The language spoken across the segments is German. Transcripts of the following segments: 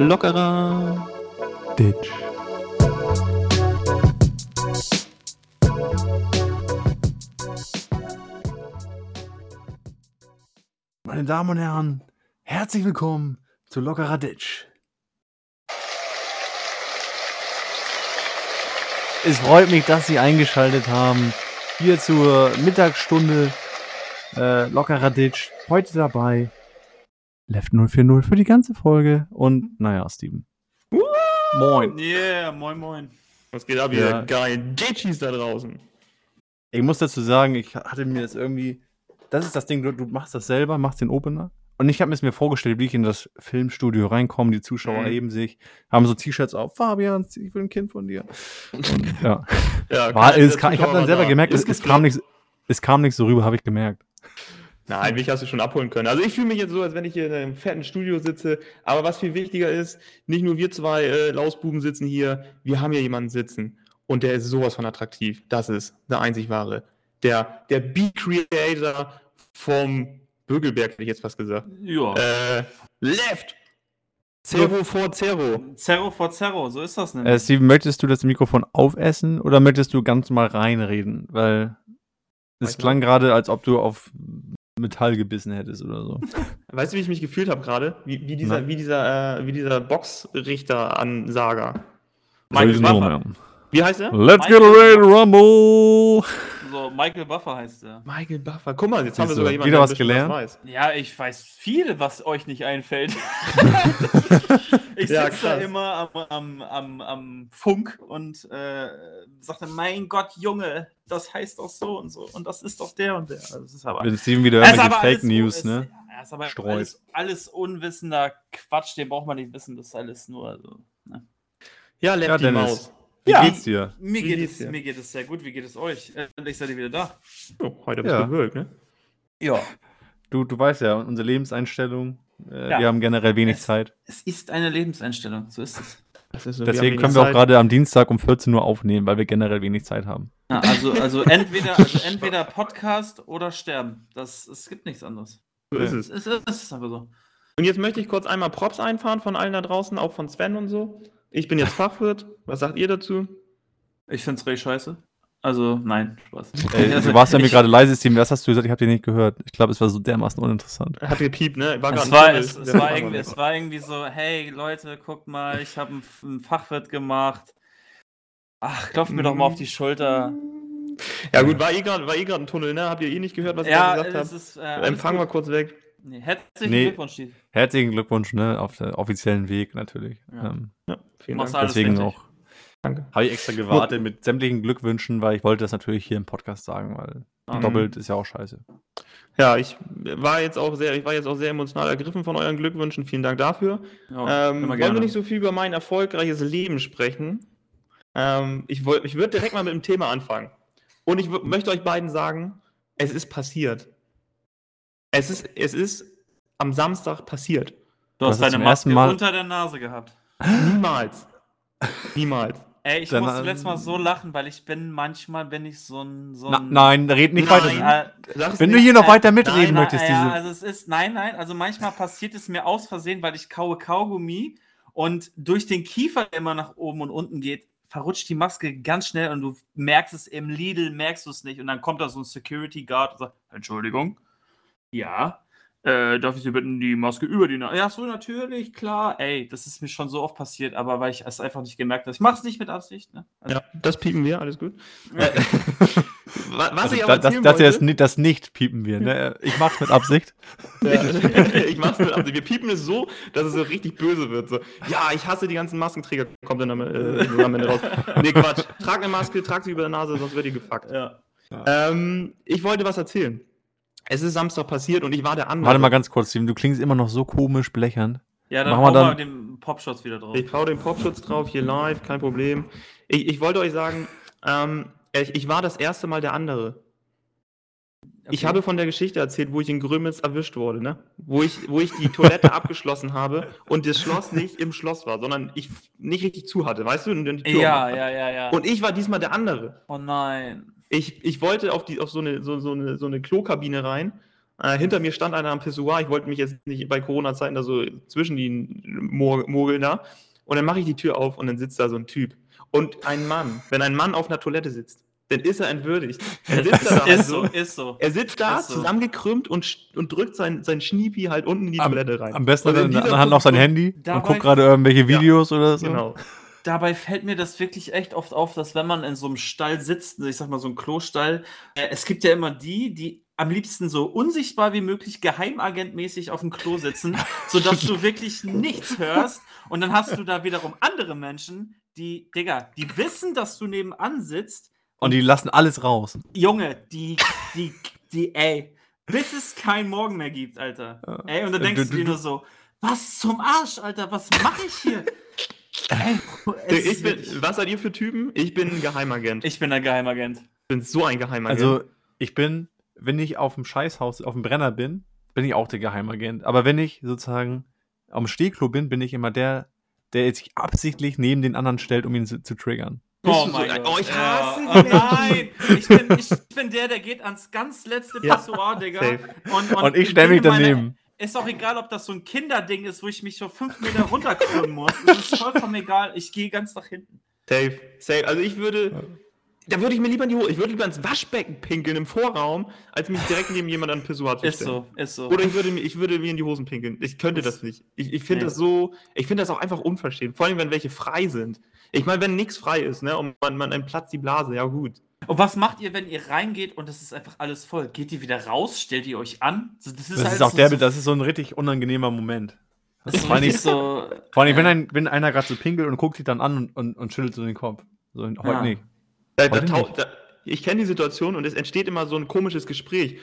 Lockerer Ditch. Meine Damen und Herren, herzlich willkommen zu Lockerer Ditch. Es freut mich, dass Sie eingeschaltet haben. Hier zur Mittagsstunde äh, Lockerer Ditch. Heute dabei Left 040 für die ganze Folge. Und naja, Steven. Moin. Yeah, moin moin. Was geht ab, Ja. ihr geilen Ditchies da draußen? Ich muss dazu sagen, ich hatte mir das irgendwie. Das ist das Ding, du, du machst das selber, machst den Opener. Und ich habe mir mir vorgestellt, wie ich in das Filmstudio reinkomme. Die Zuschauer Mhm. erheben sich, haben so T-Shirts auf. Fabian, ich will ein Kind von dir. Und, ja. Ja, War, es, kam, ich habe dann selber da. gemerkt, es, es, kam nicht, es kam nicht so rüber, habe ich gemerkt. Nein, mich hast du schon abholen können. Also ich fühle mich jetzt so, als wenn ich hier in einem fetten Studio sitze. Aber was viel wichtiger ist, nicht nur wir zwei äh, Lausbuben sitzen hier, wir haben hier jemanden sitzen. Und der ist sowas von attraktiv. Das ist der einzig wahre. Der, der Beat-Creator vom Bögelberg, hätte ich jetzt fast gesagt. Ja. Äh, Left! Zero vor Zero. Zerro vor Zerro, so ist das nämlich. Äh, Steven, möchtest du das Mikrofon aufessen oder möchtest du ganz mal reinreden? Weil es klang gerade, als ob du auf Metall gebissen hättest oder so. Weißt du, wie ich mich gefühlt habe gerade? Wie, wie dieser, Na? wie dieser, äh, wie dieser Boxrichter-Ansager. Michael Buffer. Wie heißt er? Let's get Michael ready to rumble! So, Michael Buffer heißt er. Michael Buffer. Guck mal, jetzt haben wir Siehst sogar jemanden, wieder der was gelernt? weiß. Ja, ich weiß viel, was euch nicht einfällt. ich Ja, sitze da immer am, am, am, am Funk und äh, sage dann, mein Gott, Junge, das heißt doch so und so und das ist doch der und der. Also, das ist aber, Wenn Steven wieder Das ist irgendwelche aber Fake alles- News, ist, ne? Ja, ist aber streut. alles, alles unwissender Quatsch, den braucht man nicht wissen, das ist alles nur so. Ne? Ja, Lefty Ja, Dennis. Maus. Wie Ja. geht's dir? Mir, geht geht's es, dir? mir geht es sehr gut, wie geht es euch? Endlich seid ihr wieder da. Oh, heute bist Ja. du ne? Ja. Du, du weißt ja, unsere Lebenseinstellung, äh, Ja. wir haben generell wenig Es- Zeit. Es ist eine Lebenseinstellung, so ist es. Das ist so, Deswegen haben können wir auch gerade am Dienstag um 14 Uhr aufnehmen, weil wir generell wenig Zeit haben. Ja, also, also, entweder, also entweder Podcast oder sterben. Das, es gibt nichts anderes. So ist Es es. ist, es ist einfach so. Und jetzt möchte ich kurz einmal Props einfahren von allen da draußen, auch von Sven und so. Ich bin jetzt Fachwirt. Was sagt ihr dazu? Ich find's richtig scheiße. Also, nein, Spaß. Ey, Also, du warst ja mir gerade leise, Steven. Was hast du gesagt? Ich habe dir nicht gehört. Ich glaube, es war so dermaßen uninteressant. Hat gepiept, ne? War Es war, es, es, war irgendwie, es war irgendwie so, hey Leute, guckt mal, ich habe einen, Fachwirt gemacht. Ach, klopft mir doch mal auf die Schulter. Ja gut, war eh gerade war eh ein Tunnel, ne? Habt ihr eh nicht gehört, was Ja, ich da es gesagt. Äh, habe? alles Empfang mal gut. kurz weg. Nee, herzlichen Nee. Glückwunsch, Steve. Herzlichen Glückwunsch, ne? Auf der offiziellen Weg natürlich. Ja. Ähm, Ja, vielen Dank. alles deswegen richtig. auch. Danke. Habe ich extra gewartet mit sämtlichen Glückwünschen, weil ich wollte das natürlich hier im Podcast sagen, weil Ah. doppelt ist ja auch scheiße. Ja, ich war jetzt auch sehr, ich war jetzt auch sehr emotional ergriffen von euren Glückwünschen. Vielen Dank dafür. Ja, ähm, wollen gerne. wir nicht so viel über mein erfolgreiches Leben sprechen? Ähm, ich wollt- ich würde direkt mal mit dem Thema anfangen. Und ich möchte euch beiden sagen, es ist passiert. Es ist, es ist am Samstag passiert. Du hast deine Maske Mal- unter der Nase gehabt. Niemals. Niemals. Ey, ich Dann, muss ähm, letztes Mal so lachen, weil ich bin manchmal bin ich so ein so Na, ein nein, red nicht Nein. weiter. Äh, Wenn du hier noch Äh, weiter mitreden nein, möchtest, nein, ja, diese. also es ist nein, nein, also manchmal passiert es mir aus Versehen, weil ich kaue Kaugummi und durch den Kiefer, der immer nach oben und unten geht, verrutscht die Maske ganz schnell und du merkst es im Lidl, merkst du es nicht und dann kommt da so ein Security Guard und sagt, Entschuldigung, ja, äh, darf ich Sie bitten, die Maske über die Nase? Ja, so natürlich, klar. Ey, das ist mir schon so oft passiert, aber weil ich es einfach nicht gemerkt habe. Ich mache es nicht mit Absicht. Ne? Also, Ja, das piepen wir, alles gut. Wa- Was Also, ich aber das, erzählen das, hier ist wollte- ni- das nicht piepen wir. Ne? Ich mach's mit Absicht. Ja, ich mach's mit Absicht. Wir piepen es so, dass es so richtig böse wird. So, ja, ich hasse die ganzen Maskenträger. Kommt dann am, äh, am Ende raus. Nee, Quatsch. Trag eine Maske, trag sie über der Nase, sonst wird die gefuckt. ja. Ähm, ich wollte was erzählen. Es ist Samstag passiert und ich war der andere. Warte mal ganz kurz, Steven. Du klingst immer noch so komisch blechern. Ja, dann Machen wir dann- den Popshots wieder drauf. Ich hau den Popschutz drauf, hier live, kein Problem. Ich, ich wollte euch sagen, ähm, ich, ich war das erste Mal der andere. Ich Okay. habe von der Geschichte erzählt, wo ich in Grömitz erwischt wurde, ne? Wo ich, wo ich die Toilette abgeschlossen habe und das Schloss nicht im Schloss war, sondern ich nicht richtig zu hatte, weißt du? Und dann die Tür Ja, ja, ja, ja. Und ich war diesmal der andere. oh nein. Ich, ich wollte auf, die, auf so, eine, so, so, eine, so eine Klokabine rein. Äh, hinter mir stand einer am Pissoir. Ich wollte mich jetzt nicht bei Corona-Zeiten da so zwischen die Mo- mogeln da. Und dann mache ich die Tür auf und dann sitzt da so ein Typ. Und ein Mann, wenn ein Mann auf einer Toilette sitzt, dann ist er entwürdigt. Dann sitzt er da Ist so, ist so. Er sitzt da, so. zusammengekrümmt und, und drückt sein, sein Schniepi halt unten in die Am, Toilette rein. am besten hat er in der Hand noch sein Handy und guckt gerade irgendwelche Ja, Videos oder so. Genau. Dabei fällt mir das wirklich echt oft auf, dass wenn man in so einem Stall sitzt, ich sag mal so ein Klostall, äh, es gibt ja immer die, die am liebsten so unsichtbar wie möglich geheimagentmäßig auf dem Klo sitzen, sodass du wirklich nichts hörst. Und dann hast du da wiederum andere Menschen, die, Digga, die wissen, dass du nebenan sitzt. Und die lassen alles raus. Junge, die, die, die, ey, bis es kein Morgen mehr gibt, Alter. Ey, und dann Du- denkst du, dir nur so, was zum Arsch, Alter, was mache ich hier? Ich bin, was seid ihr für Typen? Ich bin ein Geheimagent. Ich ich bin ein Geheimagent. bin so ein Geheimagent. Also, ich bin, wenn ich auf dem Scheißhaus, auf dem Brenner bin, bin ich auch der Geheimagent. Aber wenn ich sozusagen am Stehklo bin, bin ich immer der, der jetzt sich absichtlich neben den anderen stellt, um ihn zu, zu triggern. Oh so mein ein- Gott. oh, ich hasse ja. die oh nein, ich bin, ich bin der, der geht ans ganz letzte Ja, Pissoir, Digga. safe. Und, Und ich stell mich in meine- daneben. Ist auch egal, ob das so ein Kinderding ist, wo ich mich so fünf Meter runterkrümmen muss. Es ist vollkommen egal. Ich gehe ganz nach hinten. Safe, safe. Also ich würde, da würde ich mir lieber in die Hose, ich würde lieber ins Waschbecken pinkeln im Vorraum, als mich direkt neben jemand an Pissoir zu Ist stellen. so, ist so. Oder ich würde, mir, ich würde mir in die Hosen pinkeln. Ich könnte das nicht. Ich, ich finde Nee. das so, ich finde das auch einfach unverschämt. Vor allem, wenn welche frei sind. Ich meine, wenn nichts frei ist, ne, und man, man einem platzt die Blase, ja gut. Und was macht ihr, wenn ihr reingeht und es ist einfach alles voll? Geht ihr wieder raus? Stellt ihr euch an? So, Das ist, Das halt ist auch so, der, das ist so ein richtig unangenehmer Moment. das ist so, vor allem- richtig so. Vor allem, wenn, ein, wenn einer gerade so pinkelt und guckt sich dann an und, und, und schüttelt so den Kopf. So, heute Ja. nicht. Da, da, da, ich kenne die Situation und es entsteht immer so ein komisches Gespräch.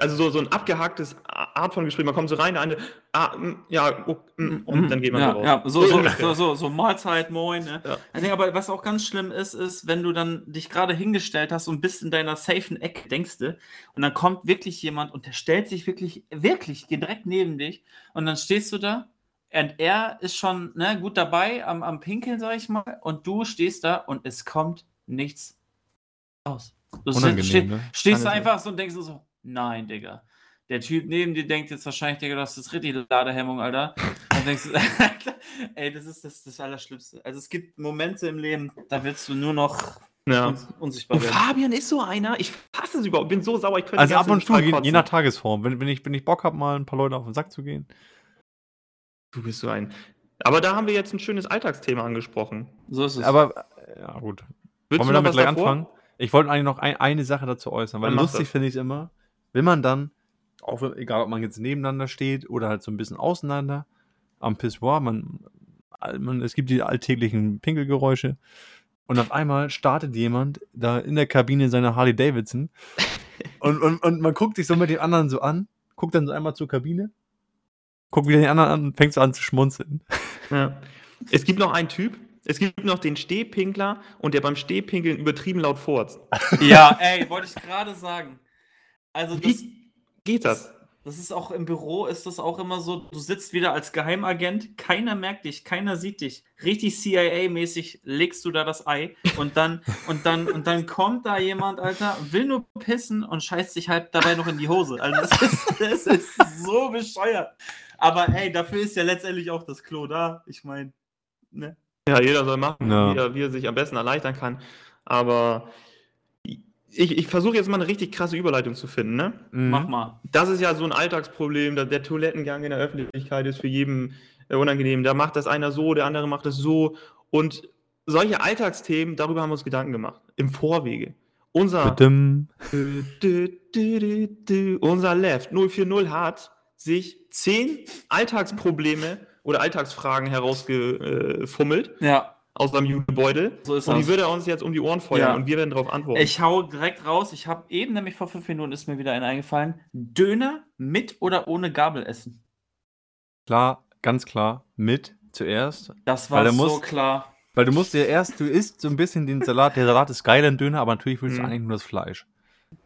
Also so, so ein abgehacktes Art von Gespräch. Man kommt so rein, der eine, ah, mm, ja, oh, mm, und dann geht man ja, so raus. Ja, so, so, so, so, so Mahlzeit, moin. Ne? Ja. Nee, aber was auch ganz schlimm ist, ist, wenn du dann dich gerade hingestellt hast und bist in deiner safen Ecke, denkst du, und dann kommt wirklich jemand und der stellt sich wirklich, wirklich direkt neben dich und dann stehst du da und er ist schon ne, gut dabei am, am Pinkeln, sag ich mal, und du stehst da und es kommt nichts raus. Du Unangenehm, ste ne? stehst da Keine einfach so und denkst so, nein, Digga. Der Typ neben dir denkt jetzt wahrscheinlich, Digga, du hast das richtig Ladehemmung, Alter. Und denkst du, ey, das ist das, das Allerschlimmste. Also es gibt Momente im Leben, da willst du nur noch Ja. uns, unsichtbar Und werden. Fabian ist so einer, ich hasse es überhaupt, bin so sauer, ich könnte Also ab und zu, je, nach Tagesform. Wenn, wenn, ich, wenn ich Bock habe, mal ein paar Leute auf den Sack zu gehen. Du bist so ein. Aber da haben wir jetzt ein schönes Alltagsthema angesprochen. So ist es. Aber, äh, ja gut. Willst Wollen du wir damit gleich davor? anfangen? Ich wollte eigentlich noch ein, eine Sache dazu äußern, weil lustig finde ich es immer, wenn man dann, auch wenn- egal ob man jetzt nebeneinander steht oder halt so ein bisschen auseinander am Pissoir, man, man, es gibt die alltäglichen Pinkelgeräusche und auf einmal startet jemand da in der Kabine seiner Harley Davidson und, und, und man guckt sich so mit den anderen so an, guckt dann so einmal zur Kabine, guckt wieder den anderen an und fängt so an zu schmunzeln. Ja. Es gibt noch einen Typ, es gibt noch den Stehpinkler und der beim Stehpinkeln übertrieben laut furzt. ja, ey, wollte ich gerade sagen. Also das, Wie geht das? das ist auch im Büro, ist das auch immer so, du sitzt wieder als Geheimagent, keiner merkt dich, keiner sieht dich. Richtig CIA-mäßig legst du da das Ei und dann, und dann, und dann kommt da jemand, Alter, will nur pissen und scheißt sich halb dabei noch in die Hose. Also das ist, das ist so bescheuert. Aber ey, dafür ist ja letztendlich auch das Klo da. Ich meine, ne? Ja, jeder soll machen, Ja. wie, er, wie er sich am besten erleichtern kann. Aber ich, ich versuche jetzt mal eine richtig krasse Überleitung zu finden. Ne? Mach Mhm. mal. Das ist ja so ein Alltagsproblem. Der, der Toilettengang in der Öffentlichkeit ist für jeden äh, unangenehm. Da macht das einer so, der andere macht es so. Und solche Alltagsthemen, darüber haben wir uns Gedanken gemacht. Im Vorwege. Unser, Badum. dü, dü, dü, dü, dü, unser Left 040 hat sich zehn Alltagsprobleme oder Alltagsfragen herausgefummelt Ja, aus seinem Jutebeutel. so ist Und die würde er uns jetzt um die Ohren feuern Ja. und wir werden darauf antworten. Ich hau direkt raus. Ich habe eben, nämlich vor fünf Minuten, ist mir wieder ein eingefallen. Döner mit oder ohne Gabel essen. Klar, ganz klar, mit zuerst. Das war so muss- klar. Weil du musst dir erst, du isst so ein bisschen den Salat. Der Salat ist geil, ein Döner, aber natürlich willst du Mhm. eigentlich nur das Fleisch.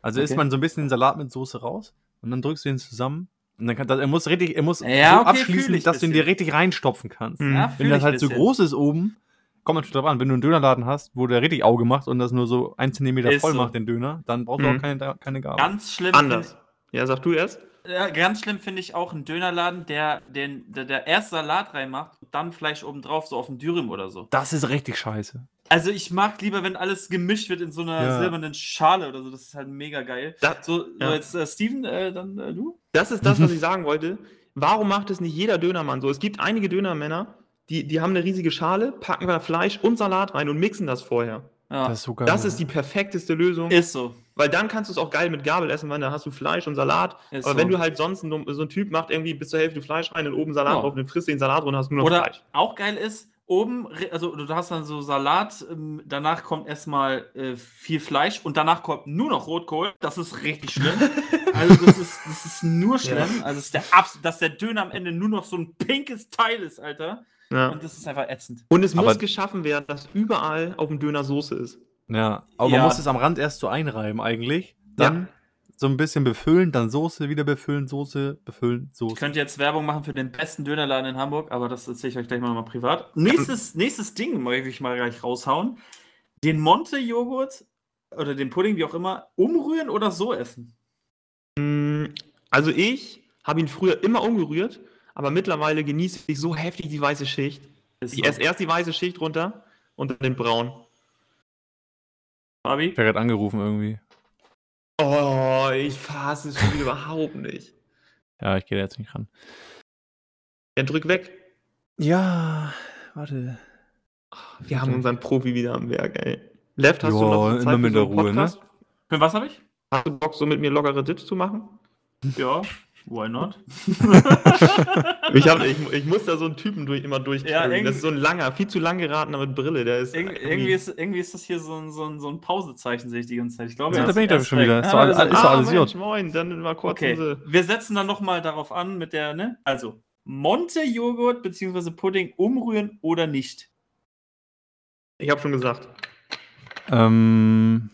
Also isst Okay. man so ein bisschen den Salat mit Soße raus und dann drückst du ihn zusammen. Und dann kann das, er muss richtig, er muss Ja, so okay, abschließen, dass du ihn bisschen. dir richtig reinstopfen kannst. Mhm. Ja, Wenn das halt ein so bisschen. groß ist oben, kommt natürlich drauf an, wenn du einen Dönerladen hast, wo der richtig Auge macht und das nur so ein Zentimeter Ist voll so. macht, den Döner, dann brauchst du Mhm. auch keine, keine Gabel. Ganz schlimm. Anders. Ja, sag du erst. Ja, ganz schlimm finde ich auch einen Dönerladen, der, den, der, der erst Salat reinmacht und dann Fleisch obendrauf, so auf dem Dürüm oder so. Das ist richtig scheiße. Also ich mag lieber, wenn alles gemischt wird in so einer Ja. silbernen Schale oder so. Das ist halt mega geil. Das, So, so Ja. jetzt äh, Steven, äh, dann äh, du? das ist das, was ich sagen wollte. Warum macht es nicht jeder Dönermann so? Es gibt einige Dönermänner, die, die haben eine riesige Schale, packen da Fleisch und Salat rein und mixen das vorher. Ja. Das ist so geil. Das ist die perfekteste Lösung. ist so. Weil dann kannst du es auch geil mit Gabel essen, weil dann hast du Fleisch und Salat. Ist Aber so. wenn du halt sonst so ein Typ macht irgendwie bis zur Hälfte Fleisch rein und oben Salat Ja. drauf, dann frisst du den Salat und hast nur noch Oder Fleisch. auch geil ist, oben, also du hast dann so Salat, ähm, danach kommt erstmal äh, viel Fleisch und danach kommt nur noch Rotkohl. Das ist richtig schlimm. also das ist, das ist nur schlimm. Also das ist der Abs dass der Döner am Ende nur noch so ein pinkes Teil ist, Alter. Ja. Und das ist einfach ätzend. Und es Aber- muss geschaffen werden, dass überall auf dem Döner Soße ist. Ja, aber Ja. man muss es am Rand erst so einreiben eigentlich. Dann so ein bisschen befüllen, dann Soße, wieder befüllen, Soße, befüllen, Ich Soße. könnte jetzt Werbung machen für den besten Dönerladen in Hamburg, aber das erzähle ich euch gleich mal nochmal privat. Nächstes, nächstes Ding möchte ich mal gleich raushauen. Den Monte-Joghurt oder den Pudding, wie auch immer, umrühren oder so essen. Mm, Also ich habe ihn früher immer umgerührt, aber mittlerweile genieße ich so heftig die weiße Schicht. Ist Ich so. esse erst die weiße Schicht runter und dann den braun. Fabi? Ich werde gerade angerufen irgendwie. Oh, ich fasse es schon wieder überhaupt nicht. Ja, ich gehe da jetzt nicht ran. Ja, drück weg. Ja, warte. Wir haben unseren Profi wieder am Werk, ey. Left, hast du Ja, noch immer Zeit mit für so der einen Ruhe, ne? Podcast? Für was habe ich? Hast du Bock, so mit mir lockere Ditch zu machen? Ja, why not? Ich, hab, ich, ich muss da so einen Typen durch, immer durch. Ja, irgendwie- das ist so ein langer, viel zu lang geratener mit Brille. Der ist Irg irgendwie, ist, irgendwie ist das hier so ein, so ein, so ein Pausezeichen, sehe ich die ganze Zeit. Ich glaube, Ja, er da ist- bin ich ist schon wieder. Ist doch Ah, alles- ist doch alles Mensch, gut. moin, dann mal kurz Okay, wir setzen dann nochmal darauf an mit der, ne? Also, Monte-Joghurt bzw. Pudding umrühren oder nicht? Ich habe schon gesagt. Ähm,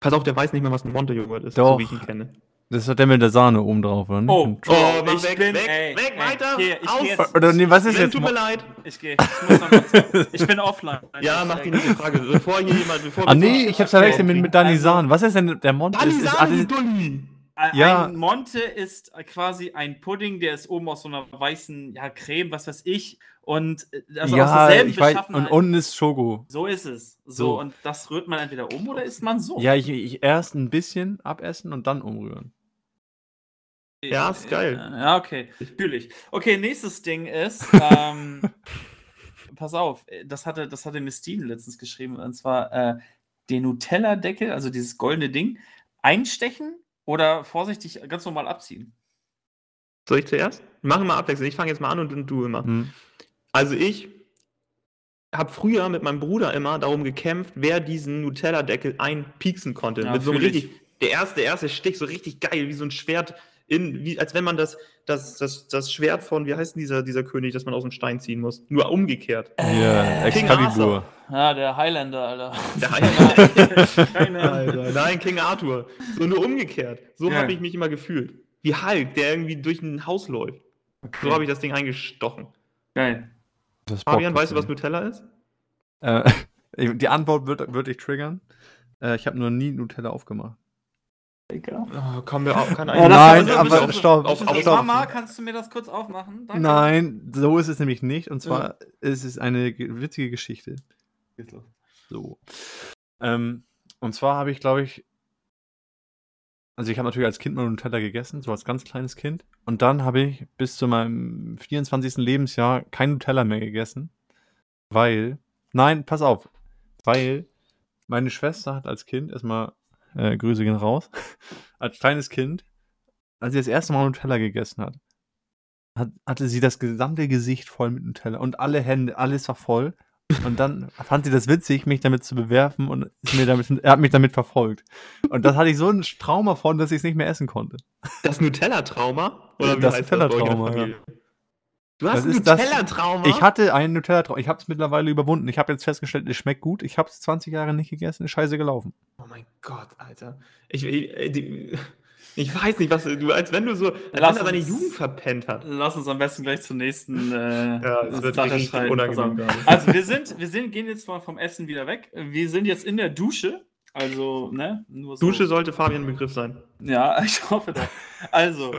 Pass auf, der weiß nicht mehr, was ein Monte-Joghurt ist, Doch. so wie ich ihn kenne. Das ist doch der mit der Sahne oben drauf, oder? nicht? Oh, Oh, mach ich weg, bin, weg, ey, weg, ey, weiter, Hier, ich aus. geh jetzt, Oder nee, was ist Sven, jetzt? tut mir leid. ich gehe. Ich, muss noch mal- ich bin offline. Ja, mach die nächste Frage. Bevor hier jemand. Bevor Ah, nee, ich hab's verwechselt mit, mit Danisan. Was ist denn der Mond? Dani Sani, ist, Dulli. Ein Ja. ein Monte ist quasi ein Pudding, der ist oben aus so einer weißen ja, Creme, was weiß ich. Und äh, also aus ja, derselben ich weiß, Beschaffenheit. und unten ist Schoko. so ist es. So, So. und das rührt man entweder um oder isst man so. Ja, ich, ich erst ein bisschen abessen und dann umrühren. Ja, ist geil. Ja, okay. Natürlich. Okay, nächstes Ding ist, ähm, pass auf, das hatte, das hatte mir Steven letztens geschrieben, und zwar äh, den Nutella-Deckel, also dieses goldene Ding, einstechen oder vorsichtig ganz normal abziehen. Soll ich zuerst? Machen wir abwechselnd. Ich fange jetzt mal an und, und du immer. Hm. Also ich habe früher mit meinem Bruder immer darum gekämpft, wer diesen Nutella-Deckel einpieksen konnte. Ja, mit so einem richtig, der erste, der erste Stich so richtig geil, wie so ein Schwert, in, wie, als wenn man das, das, das, das Schwert von, wie heißt denn dieser, dieser König, das man aus dem Stein ziehen muss? Nur umgekehrt. Ja, King Excalibur. Ja, der Highlander, Alter. Der. Alter, nein, King Arthur. So nur umgekehrt. So Ja. habe ich mich immer gefühlt. Wie Hulk, der irgendwie durch ein Haus läuft. So habe ich das Ding eingestochen. Geil. Das Fabian, weißt du, was Nutella ist? Äh, die Antwort wird, wird dich triggern. Äh, ich habe noch nie Nutella aufgemacht. Oh, komm, wir auch, kann Ja, Nein, das- aber stopp. auf- stopp, auf- Hey, stopp. Mama, kannst du mir das kurz aufmachen? Danke. Nein, so ist es nämlich nicht. Und zwar ist es eine ge- witzige Geschichte. So. Ähm, und zwar habe ich, glaube ich, also ich habe natürlich als Kind mal Nutella gegessen, so als ganz kleines Kind. Und dann habe ich bis zu meinem 24. Lebensjahr kein Nutella mehr gegessen, weil, nein, pass auf, weil meine Schwester hat als Kind, erstmal äh, Grüße gehen raus, als kleines Kind, als sie das erste Mal Nutella gegessen hat, hat, hatte sie das gesamte Gesicht voll mit Nutella und alle Hände, alles war voll. Und dann fand sie das witzig, mich damit zu bewerfen und mir damit, er hat mich damit verfolgt. Und das hatte ich so ein Trauma von, dass ich es nicht mehr essen konnte. Das Nutella-Trauma? Oder wie Das Nutella-Trauma, Familie? Du hast Das ein Nutella-Trauma? Ich hatte einen Nutella-Trauma. Ich habe es mittlerweile überwunden. Ich habe jetzt festgestellt, es schmeckt gut. Ich habe es 20 Jahre nicht gegessen, ist scheiße gelaufen. Oh mein Gott, Alter. Ich, ich, die, Ich weiß nicht, was du, als wenn du so, als Lass wenn er seine uns- Jugend verpennt hat. Lass uns am besten gleich zur nächsten äh, Ja, es wird richtig unangenehm. Also wir sind, wir sind, gehen jetzt mal vom Essen wieder weg. Wir sind jetzt in der Dusche. Also, ne? Nur so. Dusche sollte Fabian Begriff sein. Ja, ich hoffe doch. Also,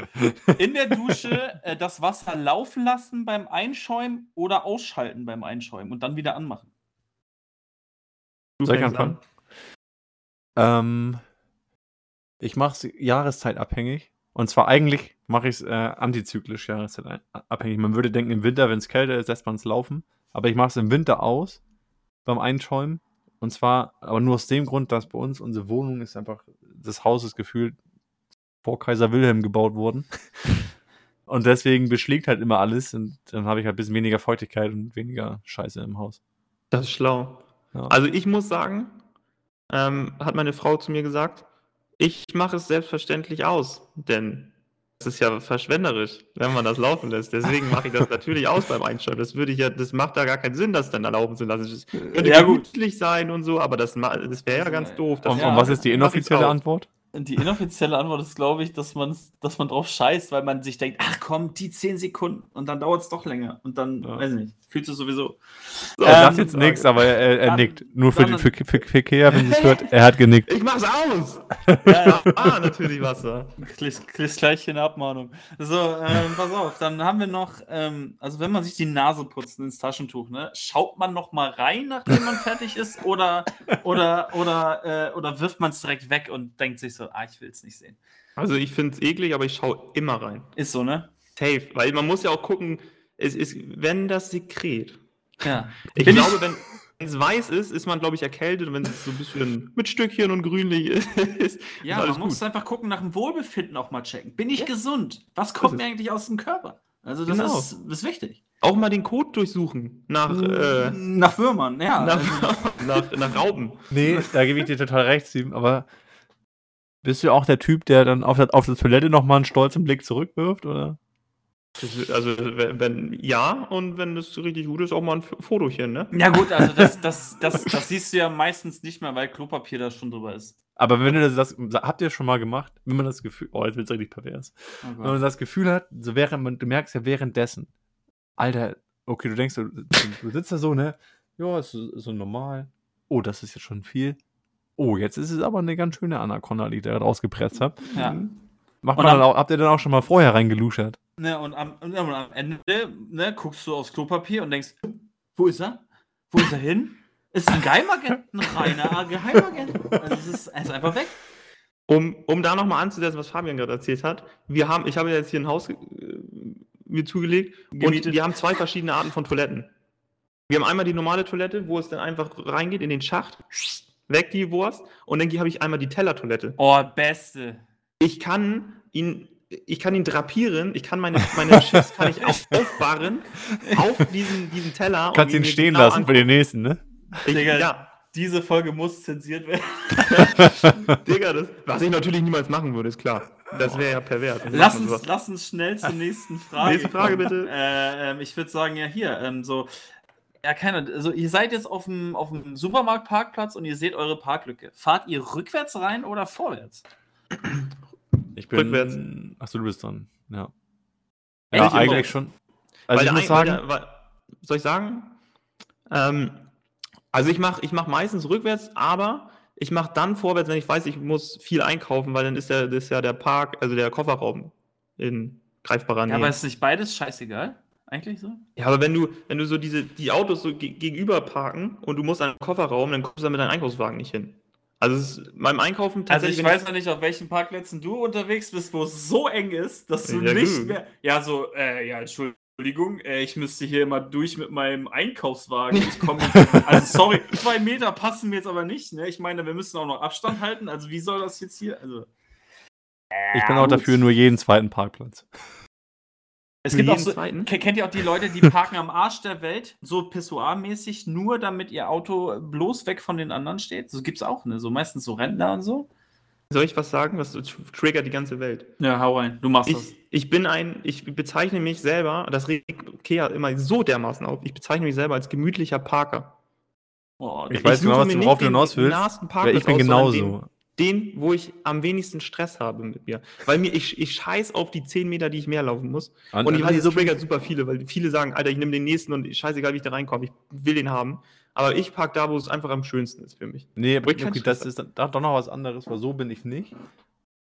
in der Dusche äh, das Wasser laufen lassen beim Einschäumen oder ausschalten beim Einschäumen und dann wieder anmachen. Du Soll ich anfangen? Ähm, ich mache es jahreszeitabhängig. Und zwar eigentlich mache ich es äh, antizyklisch jahreszeitabhängig. Man würde denken, im Winter, wenn es kälter ist, lässt man es laufen. Aber ich mache es im Winter aus beim Einschäumen. Und zwar aber nur aus dem Grund, dass bei uns unsere Wohnung ist einfach, das Haus ist gefühlt vor Kaiser Wilhelm gebaut worden. Und deswegen beschlägt halt immer alles und dann habe ich halt ein bisschen weniger Feuchtigkeit und weniger Scheiße im Haus. Das ist schlau. Ja. Also ich muss sagen, ähm, hat meine Frau zu mir gesagt, ich mache es selbstverständlich aus, denn es ist ja verschwenderisch, wenn man das laufen lässt. Deswegen mache ich das natürlich aus beim Einschalten. Das würde ich ja, das macht da gar keinen Sinn, das dann erlauben zu lassen. Es könnte Ja, gut. gemütlich sein und so, aber das, ma- das wäre ja ganz doof. Das Und, Ja, und was ist die inoffizielle aus. Antwort? Die inoffizielle Antwort ist, glaube ich, dass man, dass man drauf scheißt, weil man sich denkt, ach komm, die 10 Sekunden und dann dauert es doch länger. Und dann, Ja. weiß ich nicht, fühlst du sowieso. So, Ähm, das jetzt nichts, aber er, er, er dann- nickt. Nur für, für Kea, wenn sie es hört, er hat genickt. Ich mach's aus! Ja, ah, natürlich Wasser. Kriegst kriegst gleich hier eine Abmahnung. So, ähm, pass auf, dann haben wir noch, ähm, also wenn man sich die Nase putzt ins Taschentuch, ne, schaut man noch mal rein, nachdem man fertig ist, oder, oder, oder, äh, oder wirft man es direkt weg und denkt sich so, ah, ich will es nicht sehen. Also ich finde es eklig, aber ich schaue immer rein. Ist so, ne? Safe, weil man muss ja auch gucken, es ist, wenn das Sekret. Ja. Ich Bin glaube, wenn es weiß ist, ist man, glaube ich, erkältet und wenn es so ein bisschen mit Stückchen und grünlich ist, ist Ja, alles man muss gut. einfach gucken, nach dem Wohlbefinden auch mal checken. Bin ich Ja. gesund? Was kommt mir eigentlich aus dem Körper? Also das Genau. ist, das ist wichtig. Auch mal den Code durchsuchen nach, äh, nach Würmern, ja. nach, nach, nach Raupen. Nee, da gebe ich dir total recht, Steven, aber bist du auch der Typ, der dann auf der, auf der Toilette nochmal einen stolzen Blick zurückwirft, oder? Das Also wenn, wenn ja und wenn es richtig gut ist, auch mal ein Fotochen, ne? ja gut, also das, das, das, das siehst du ja meistens nicht mehr, weil Klopapier da schon drüber ist. Aber wenn du das, das habt ihr schon mal gemacht, wenn man das Gefühl, oh, jetzt wird's richtig pervers. Oh Wenn man das Gefühl hat, so während man, du merkst ja währenddessen, Alter, okay, du denkst, du, du, sitzt da so, ne? Ja, ist so, so normal. Oh, das ist jetzt schon viel. Oh, jetzt ist es aber eine ganz schöne Anaconda, die ich da rausgepresst habt. Ja. Macht Und man dann dann- auch, habt ihr dann auch schon mal vorher reingeluschert? Ne, und, am, und am Ende ne, guckst du aufs Klopapier und denkst, wo ist er? Wo ist er hin? Ist ein Geheimagent, ein reiner Geheimagent. Also es ist, er ist einfach weg. Um, um da nochmal anzusetzen, was Fabian gerade erzählt hat. Wir haben, ich habe jetzt hier ein Haus äh, mir zugelegt Gemietet. und wir haben zwei verschiedene Arten von Toiletten. Wir haben einmal die normale Toilette, wo es dann einfach reingeht in den Schacht, weg die Wurst und dann habe ich einmal die Tellertoilette. Oh, beste. Ich kann ihn, ich kann ihn drapieren, ich kann meine, meine Chips kann ich auf, aufbarren auf diesen, diesen Teller. und Kannst ihn stehen genau lassen für den nächsten, ne? Ich, Digga. ja, Diese Folge muss zensiert werden. Digga, das, was ich natürlich niemals machen würde, ist klar. Das wäre ja pervers. Das Lass uns, lass uns schnell zur nächsten Frage. Nächste Frage, bitte. Äh, ähm, ich würde sagen, ja, hier, ähm, so. Ja, keine Also, ihr seid jetzt auf dem, auf dem Supermarktparkplatz und ihr seht eure Parklücke. Fahrt ihr rückwärts rein oder vorwärts? Ich bin. Rückwärts. Achso, du bist dran. Ja. Ja, Ich eigentlich schon. Also ich muss sagen, der- weil- soll ich sagen? Ähm, also ich mache ich mach meistens rückwärts, aber ich mache dann vorwärts, wenn ich weiß, ich muss viel einkaufen, weil dann ist ja, das ist ja der Park, also der Kofferraum in greifbarer Nähe. Ja, aber ist nicht beides scheißegal? Eigentlich so? Ja, aber wenn du, wenn du so diese, die Autos so ge gegenüber parken und du musst an den Kofferraum, dann kommst du da mit deinem Einkaufswagen nicht hin. Also es ist beim Einkaufen Also ich wenn weiß noch nicht, auf welchen Parkplätzen du unterwegs bist, wo es so eng ist, dass du Ja, nicht gut. mehr. Ja, so, äh, ja, Entschuldigung, äh, ich müsste hier immer durch mit meinem Einkaufswagen. Ich komme. also sorry, zwei Meter passen mir jetzt aber nicht, ne? Ich meine, wir müssen auch noch Abstand halten. Also wie soll das jetzt hier? Also. ich bin auch gut. dafür nur jeden zweiten Parkplatz. Es gibt auch so, zweiten? kennt ihr auch die Leute, die parken am Arsch der Welt, so Pissoir-mäßig, nur damit ihr Auto bloß weg von den anderen steht? So gibt's auch, ne? So meistens so Rentner und so. Soll ich was sagen? Was triggert die ganze Welt? Ja, hau rein. Du machst das. Ich, ich bin ein, ich bezeichne mich selber, das regt Kea immer so dermaßen auf, ich bezeichne mich selber als gemütlicher Parker. Oh, Ich Digga. weiß genau, was du- nicht worauf du den hinaus willst, ich bin genauso. Den, wo ich am wenigsten Stress habe mit mir. Weil mir, ich, ich scheiß auf die 10 Meter, die ich mehr laufen muss. Und, Und ich weiß, es triggert super viele, weil viele sagen, Alter, ich nehme den nächsten und scheißegal, wie ich da reinkomme, ich will den haben. Aber ich park da, wo es einfach am schönsten ist für mich. Nee, keinen okay, Stress das ist dann da doch noch was anderes, weil so bin ich nicht.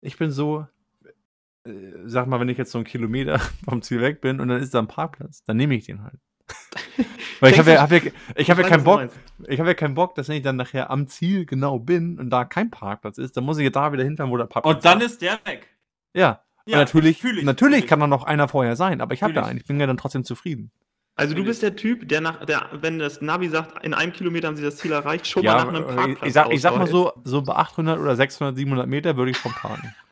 Ich bin so, äh, sag mal, wenn ich jetzt so einen Kilometer vom Ziel weg bin und dann ist da ein Parkplatz, dann nehme ich den halt. Weil ich habe ja, hab ja, ich hab ja keinen Bock, ich habe ja keinen Bock, dass wenn ich dann nachher am Ziel genau bin und da kein Parkplatz ist, dann muss ich ja da wieder hinfahren, wo der Parkplatz Und dann ist der weg. Ja, Ja, natürlich, ich, natürlich kann da noch einer vorher sein, aber ich habe ich. einen. Ich bin ja dann trotzdem zufrieden. Also du bist der Typ, der nach, der, wenn das Navi sagt, in einem Kilometer haben sie das Ziel erreicht, schon ja, mal nach einem äh, Parkplatz ich, sag, ich sag mal so, so bei 800 oder 600, 700 Meter würde ich schon parken.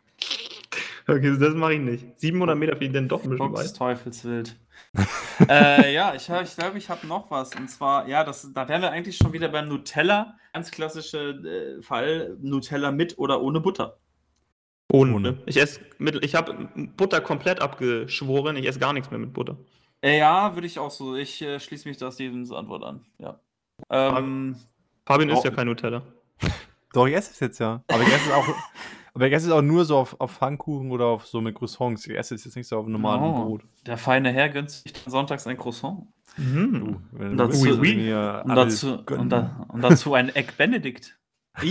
Okay, das mache ich nicht. 700 Meter finde ich dann doch ein bisschen weit. Teufelswild. äh, ja, ich, ich glaube, ich habe noch was. Und zwar, ja, das, da wären wir eigentlich schon wieder beim Nutella. Ganz klassische äh, Fall: Nutella mit oder ohne Butter. Ohne. Ohne. Ich esse mit, ich habe Butter komplett abgeschworen. Ich esse gar nichts mehr mit Butter. Äh, ja, würde ich auch so. Ich äh, schließe mich da Stevens Antwort an. Ja. Ähm, Fabian isst ja kein Nutella. Doch, ich esse es jetzt ja. Aber ich esse es auch, aber ich esse es auch nur so auf, auf Pfannkuchen oder auf so mit Croissants. Ich esse es jetzt nicht so auf normalem Oh. Brot. der feine Herr gönnt sich sonntags ein Croissant. Mhm. Du, Und dazu- Oui, oui. Und dazu, gönnen. und, da, und dazu ein Egg Benedict.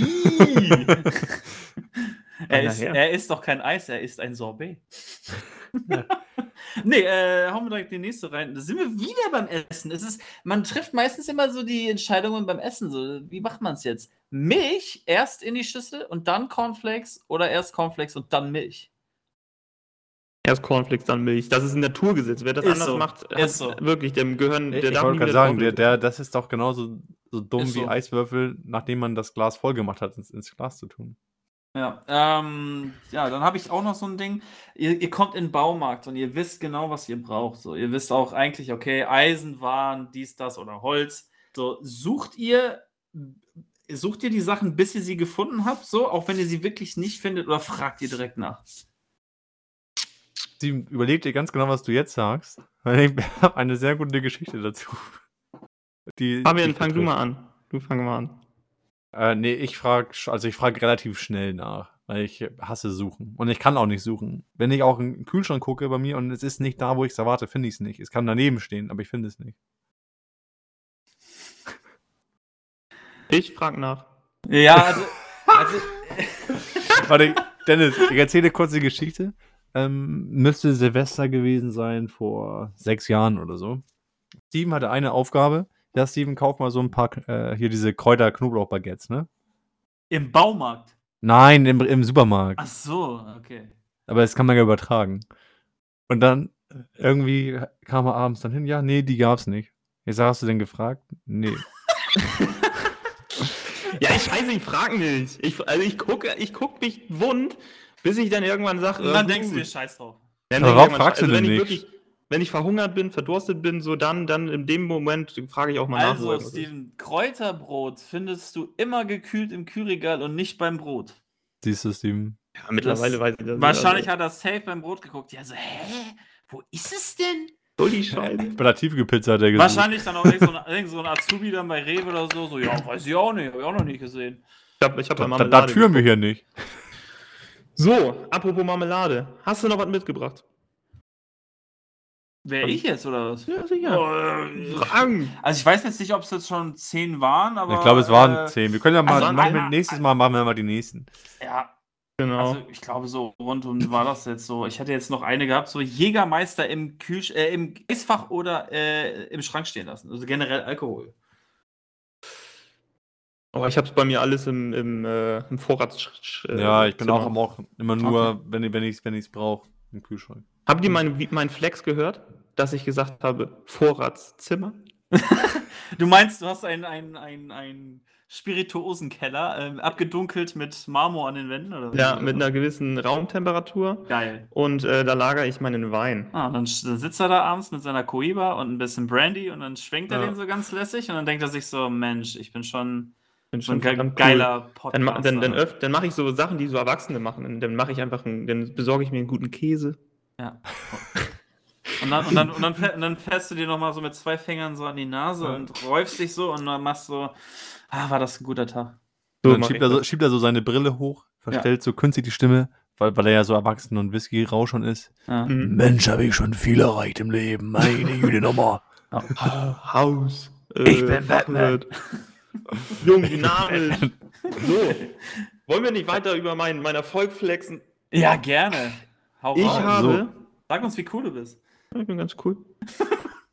Er, ist, er ist doch kein Eis, er ist ein Sorbet. Nee, äh, hauen wir direkt die nächste rein. Da sind wir wieder beim Essen. Es ist, man trifft meistens immer so die Entscheidungen beim Essen. So, wie macht man es jetzt? Milch erst in die Schüssel und dann Cornflakes oder erst Cornflakes und dann Milch? Erst Cornflakes, dann Milch. Das ist ein Naturgesetz. Wer das Ist anders so, macht, hat ist so. wirklich, dem gehören, Ich, der ich darf wollte gerade sagen, der, der, das ist doch genauso so dumm Ist wie so. Eiswürfel, nachdem man das Glas voll gemacht hat, ins, ins Glas zu tun. Ja, ähm, ja, dann habe ich auch noch so ein Ding. Ihr, ihr kommt in den Baumarkt und ihr wisst genau, was ihr braucht. So, ihr wisst auch eigentlich, okay, Eisenwaren, dies, das oder Holz. So, sucht ihr, sucht ihr die Sachen, bis ihr sie gefunden habt, so, auch wenn ihr sie wirklich nicht findet, oder fragt ihr direkt nach? Sie überlegt dir ganz genau, was du jetzt sagst. Weil ich habe eine sehr gute Geschichte dazu. Die, Fabian, die fang du mal an. Du fang mal an. Äh, nee, ich frage, also ich frage relativ schnell nach, weil ich hasse suchen. Und ich kann auch nicht suchen. Wenn ich auch in den Kühlschrank gucke bei mir und es ist nicht da, wo ich es erwarte, finde ich es nicht. Es kann daneben stehen, aber ich finde es nicht. Ich frag nach. Ja, also, also Warte, Dennis, ich erzähle kurz die Geschichte. Ähm, müsste Silvester gewesen sein vor sechs Jahren oder so. Steven hatte eine Aufgabe. Ja, Steven, kauf mal so ein paar, äh, hier diese Kräuter-Knoblauch-Baguettes, ne? im Baumarkt. Nein, im, im Supermarkt. Ach so, okay. Aber das kann man ja übertragen. Und dann äh, irgendwie kam er abends dann hin, ja, nee, die gab's nicht. Jetzt hast du denn gefragt? Nee. Ja, ich scheiße, ich frag nicht. Ich, also ich gucke ich guck mich wund, bis ich dann irgendwann sage. Und dann denkst du dir Scheiß drauf. Dann Aber ich warum fragst du also wenn denn ich nicht? Wenn ich verhungert bin, verdurstet bin, so dann, dann in dem Moment frage ich auch mal nach. Also, etwas ist. Steven, Kräuterbrot findest du immer gekühlt im Kühlregal und nicht beim Brot. Siehst du, Steven? Ja, mittlerweile Das- weiß ich das. Wahrscheinlich also, hat er safe beim Brot geguckt. Ja, so, hä? Wo ist es denn? so die Scheiße. Bei der Tiefkühlpizza hat er gesagt. Wahrscheinlich dann auch irgend so, ein, irgend so ein Azubi dann bei Rewe oder so. So, ja, weiß ich auch nicht, hab ich auch noch nie gesehen. Ich hab, ich hab Da, da, da Marmelade führen wir hier nicht. So, apropos Marmelade. Hast du noch was mitgebracht? Wer ich jetzt oder was? Ja, sicher. Oh, Fragen. Also ich weiß jetzt nicht, ob es jetzt schon zehn waren, aber. ich glaube, es waren äh, zehn. Wir können ja mal, also machen wir nächstes Mal machen wir mal die nächsten. Ja, Genau. also ich glaube, so rundum war das jetzt so. Ich hätte jetzt noch eine gehabt, so Jägermeister im Kühlsch äh, im Eisfach oder äh, im Schrank stehen lassen. Also generell Alkohol. oh, ich hab's bei mir alles im, im, äh, im Vorrats. äh, ja, ich bin auch, am auch immer nur, wenn, ich- wenn ich es wenn ich's brauche, im Kühlschrank. Habt ihr meinen mein Flex gehört, dass ich gesagt habe, Vorratszimmer? Du meinst, du hast einen, einen, einen, einen Spirituosenkeller, ähm, abgedunkelt mit Marmor an den Wänden? Oder? Ja, mit einer gewissen Raumtemperatur. Geil. Und äh, da lagere ich meinen Wein. Ah, dann, sitzt er da abends mit seiner Coiba und ein bisschen Brandy und dann schwenkt er Ja. den so ganz lässig und dann denkt er sich so, Mensch, ich bin schon Bin so ein geiler Podcast. Dann, dann, dann, öff- dann mache ich so Sachen, die so Erwachsene machen. Dann, dann mache ich einfach, einen, dann besorge ich mir einen guten Käse. Ja. Und dann, und, dann, und, dann, und dann fährst du dir nochmal so mit zwei Fingern so an die Nase Ja. und räufst dich so und dann machst so, ah, war das ein guter Tag. So dann schiebt er, so, schiebt er so seine Brille hoch, verstellt so künstlich die Stimme, weil, weil er ja so erwachsen und Whisky-Rausch schon ist. Ja. Mhm. Mensch, habe ich schon viel erreicht im Leben. Meine Güte nochmal. Ha- Haus. Ich bin Batman. Jung, dynamisch. so. Wollen wir nicht weiter über meinen, meinen Erfolg flexen? ja, gerne. Hau Ich raus. habe. Sag uns, wie cool du bist. Ich bin ganz cool.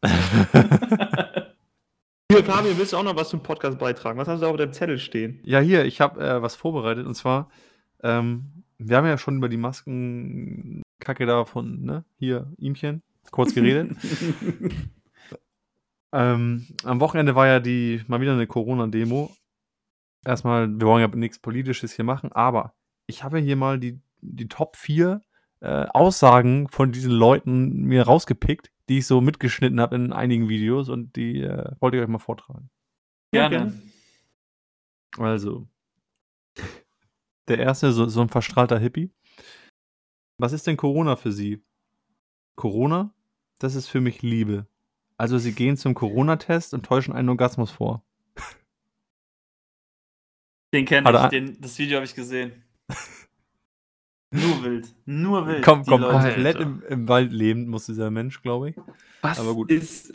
Hier, Fabian, willst du auch noch was zum Podcast beitragen? Was hast du auf deinem Zettel stehen? Ja, hier, ich habe äh, was vorbereitet und zwar, ähm, wir haben ja schon über die Maskenkacke da von, ne, hier, Ihmchen, kurz geredet. ähm, am Wochenende war ja die, mal wieder eine Corona-Demo. Erstmal, wir wollen ja nichts Politisches hier machen, aber ich habe hier mal die, die Top 4 äh, Aussagen von diesen Leuten mir rausgepickt, die ich so mitgeschnitten habe in einigen Videos und die äh, wollte ich euch mal vortragen. Ja, Gerne. Also, der erste, so, so ein verstrahlter Hippie. Was ist denn Corona für Sie? Corona, das ist für mich Liebe. Also, Sie gehen zum Corona-Test und täuschen einen Orgasmus vor. Den kenne ich, den, das Video habe ich gesehen. Nur wild. Nur wild. Komm, komm, Leute. komplett im, im Wald leben muss dieser Mensch, glaube ich. Was Aber gut. ist.